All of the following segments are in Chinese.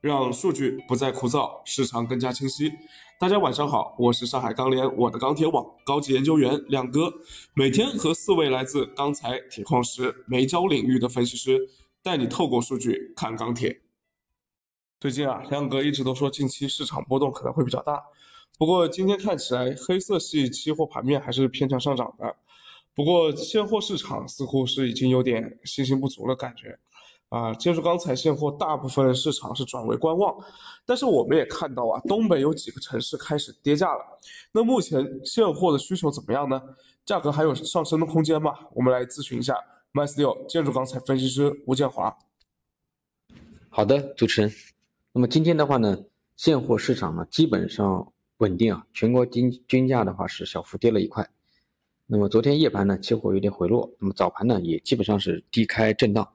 让数据不再枯燥，市场更加清晰。大家晚上好，我是上海钢联我的钢铁网高级研究员亮哥，每天和四位来自钢材、铁矿石、煤焦领域的分析师，带你透过数据看钢铁。最近啊，亮哥一直都说近期市场波动可能会比较大，不过今天看起来黑色系期货盘面还是偏强上涨的。不过现货市场似乎是已经有点信心不足了感觉。啊，建筑钢材现货大部分市场是转为观望，但是我们也看到啊，东北有几个城市开始跌价了。那目前现货的需求怎么样呢？价格还有上升的空间吗？我们来咨询一下 MySteel 建筑钢材分析师吴建华。好的，主持人。那么今天的话呢，现货市场呢基本上稳定啊，全国均均价的话是小幅跌了一块。那么昨天夜盘呢，期货有点回落，那么早盘呢也基本上是低开震荡。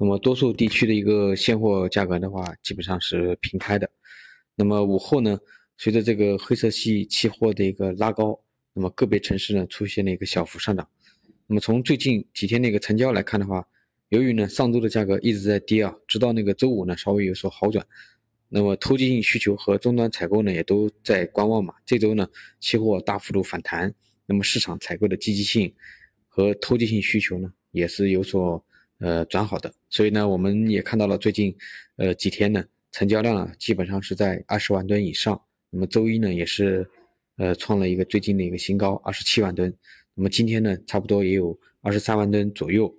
那么多数地区的一个现货价格的话，基本上是平开的。那么午后呢，随着这个黑色系期货的一个拉高，那么个别城市呢出现了一个小幅上涨。那么从最近几天那个成交来看的话，由于呢上周的价格一直在跌啊，直到那个周五呢稍微有所好转。那么投机性需求和终端采购呢也都在观望嘛。这周呢期货大幅度反弹，那么市场采购的积极性和投机性需求呢也是有所。呃，转好的，所以呢，我们也看到了最近，呃几天呢，成交量啊基本上是在二十万吨以上。那么周一呢，也是，呃，创了一个最近的一个新高，二十七万吨。那么今天呢，差不多也有二十三万吨左右。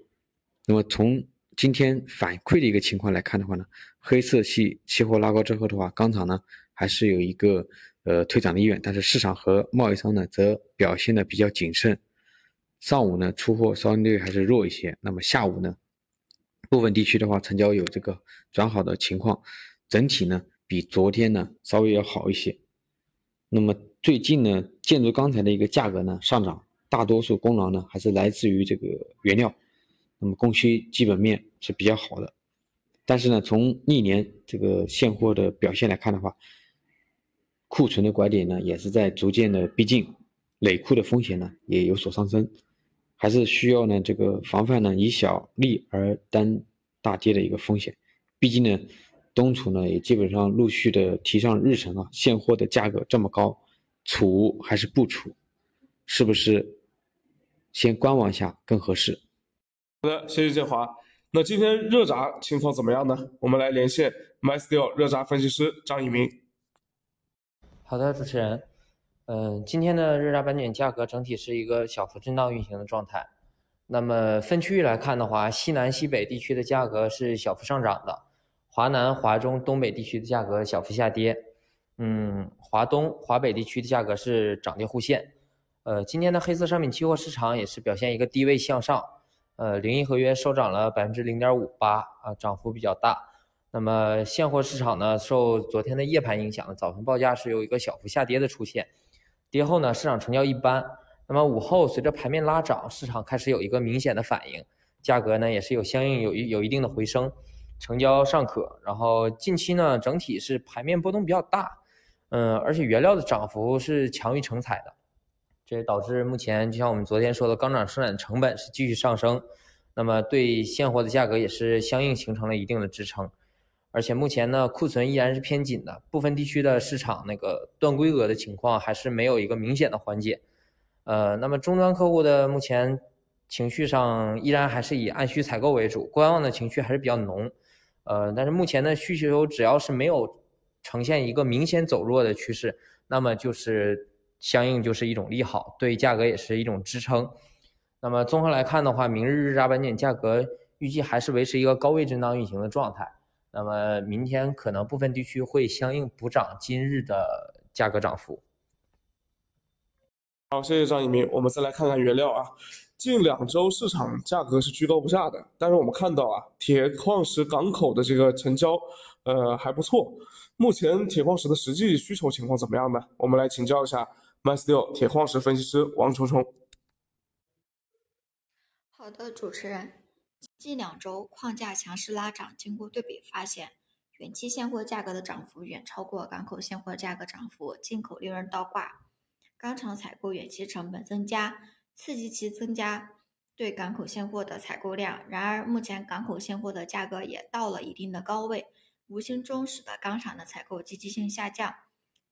那么从今天反馈的一个情况来看的话呢，黑色系期货拉高之后的话，钢厂呢还是有一个呃退涨的意愿，但是市场和贸易商呢则表现的比较谨慎。上午呢出货相对还是弱一些，那么下午呢？部分地区的话，成交有这个转好的情况，整体呢比昨天呢稍微要好一些。那么最近呢，建筑钢材的一个价格呢上涨，大多数功劳呢还是来自于这个原料，那么供需基本面是比较好的。但是呢，从历年这个现货的表现来看的话，库存的拐点呢也是在逐渐的逼近，累库的风险呢也有所上升。还是需要呢，这个防范呢以小利而担大跌的一个风险。毕竟呢，东储呢也基本上陆续的提上日程啊，现货的价格这么高，储还是不储，是不是先观望一下更合适？好的，谢谢建华。那今天热轧情况怎么样呢？我们来连线 MySteel 热轧分析师张一鸣。好的，主持人。嗯，今天的热轧板卷价格整体是一个小幅震荡运行的状态。那么分区域来看的话，西南、西北地区的价格是小幅上涨的，华南、华中、东北地区的价格小幅下跌。嗯，华东、华北地区的价格是涨跌互现。呃，今天的黑色商品期货市场也是表现一个低位向上。呃，零一合约收涨了百分之零点五八啊，涨幅比较大。那么现货市场呢，受昨天的夜盘影响，早盘报价是有一个小幅下跌的出现。跌后呢，市场成交一般。那么午后随着盘面拉涨，市场开始有一个明显的反应，价格呢也是有相应有有一定的回升，成交尚可。然后近期呢，整体是盘面波动比较大，嗯，而且原料的涨幅是强于成材的，这也导致目前就像我们昨天说的，钢厂生产成本是继续上升，那么对现货的价格也是相应形成了一定的支撑。而且目前呢，库存依然是偏紧的，部分地区的市场那个断规格的情况还是没有一个明显的缓解。呃，那么终端客户的目前情绪上依然还是以按需采购为主，观望的情绪还是比较浓。呃，但是目前的需求只要是没有呈现一个明显走弱的趋势，那么就是相应就是一种利好，对价格也是一种支撑。那么综合来看的话，明日日轧板卷价格预计还是维持一个高位震荡运行的状态。那么明天可能部分地区会相应补涨今日的价格涨幅。好，谢谢张一鸣。我们再来看看原料啊，近两周市场价格是居高不下的，但是我们看到啊，铁矿石港口的这个成交，呃还不错。目前铁矿石的实际需求情况怎么样呢？我们来请教一下 MySteel 铁矿石分析师王冲冲。好的，主持人。近两周矿价强势拉涨，经过对比发现，远期现货价格的涨幅远超过港口现货价格涨幅，进口利润倒挂，钢厂采购远期成本增加，刺激其增加对港口现货的采购量。然而，目前港口现货的价格也到了一定的高位，无形中使得钢厂的采购积极性下降，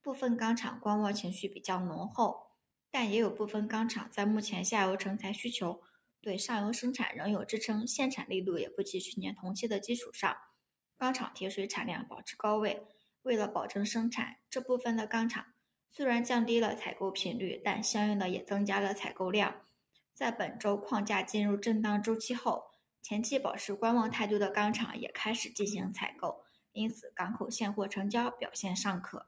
部分钢厂观望情绪比较浓厚，但也有部分钢厂在目前下游成材需求对上游生产仍有支撑，现产力度也不及去年同期的基础上，钢厂铁水产量保持高位。为了保证生产，这部分的钢厂虽然降低了采购频率，但相应的也增加了采购量。在本周矿价进入震荡周期后，前期保持观望态度的钢厂也开始进行采购，因此港口现货成交表现尚可。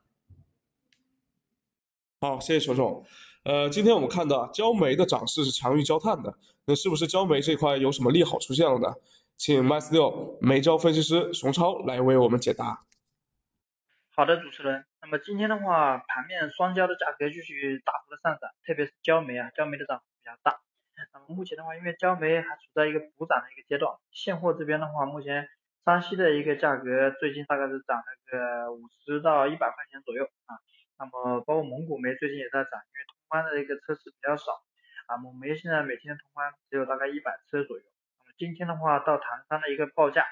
好，谢谢球总。呃，今天我们看到焦煤的涨势是强于焦炭的，那是不是焦煤这块有什么利好出现了呢？请 MySteel 煤焦分析师熊超来为我们解答。好的，主持人。那么今天的话，盘面双焦的价格继续大幅的上涨，特别是焦煤啊，焦煤的涨幅比较大。那么目前的话，因为焦煤还处在一个补涨的一个阶段，现货这边的话，目前山西的一个价格最近大概是涨了个五十到一百块钱左右啊。那么包括蒙古煤最近也在涨，因为通关的一个车次比较少啊。蒙煤现在每天通关只有大概一百车左右。那么今天的话，到唐山的一个报价，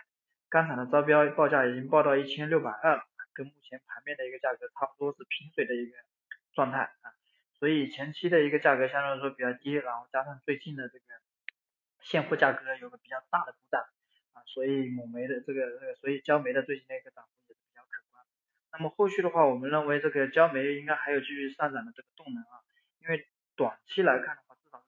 钢厂的招标报价已经报到一千六百二。跟目前盘面的一个价格差不多是平水的一个状态啊，所以前期的一个价格相对来说比较低，然后加上最近的这个现货价格有个比较大的补涨啊，所以蒙煤的这个这个，所以焦煤的最近的一个涨幅也是比较可观。那么后续的话，我们认为这个焦煤应该还有继续上涨的这个动能啊，因为短期来看的，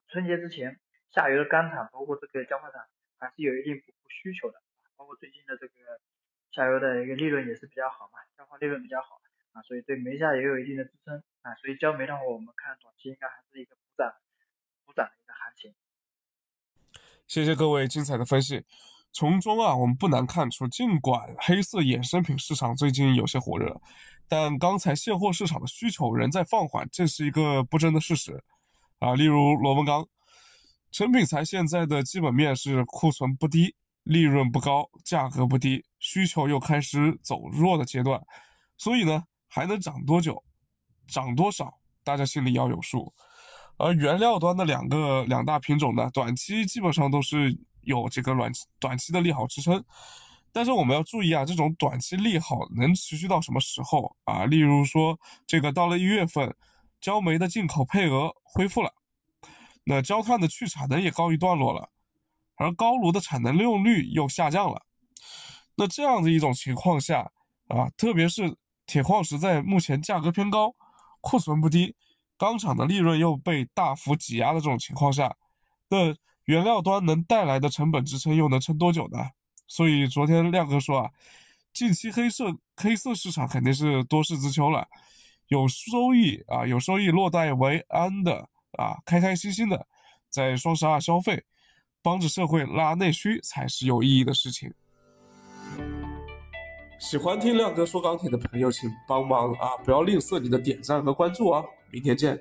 春节之前，下游的钢厂包括这个焦化厂还是有一定补库需求的，包括最近的这个。下游的一个利润也是比较好嘛，焦化利润比较好啊，所以对煤价也有一定的支撑啊，所以焦煤的话，我们看短期应该还是一个补涨、补涨的一个行情。谢谢各位精彩的分析，从中啊，我们不难看出，尽管黑色衍生品市场最近有些火热，但钢材现货市场的需求仍在放缓，这是一个不争的事实啊。例如螺纹钢、成品材现在的基本面是库存不低。利润不高，价格不低，需求又开始走弱的阶段，所以呢，还能涨多久，涨多少，大家心里要有数。而原料端的两个两大品种呢，短期基本上都是有这个短短期的利好支撑，但是我们要注意啊，这种短期利好能持续到什么时候啊？例如说，这个到了一月份，焦煤的进口配额恢复了，那焦炭的去产能也告一段落了。而高炉的产能利用率又下降了，那这样的一种情况下啊，特别是铁矿石在目前价格偏高、库存不低、钢厂的利润又被大幅挤压的这种情况下，那原料端能带来的成本支撑又能撑多久呢？所以昨天亮哥说啊，近期黑色黑色市场肯定是多事之秋了，有收益啊，有收益落袋为安的啊，开开心心的在双十二消费。帮着社会拉内需才是有意义的事情。喜欢听亮哥说钢铁的朋友，请帮忙啊，不要吝啬你的点赞和关注啊！明天见。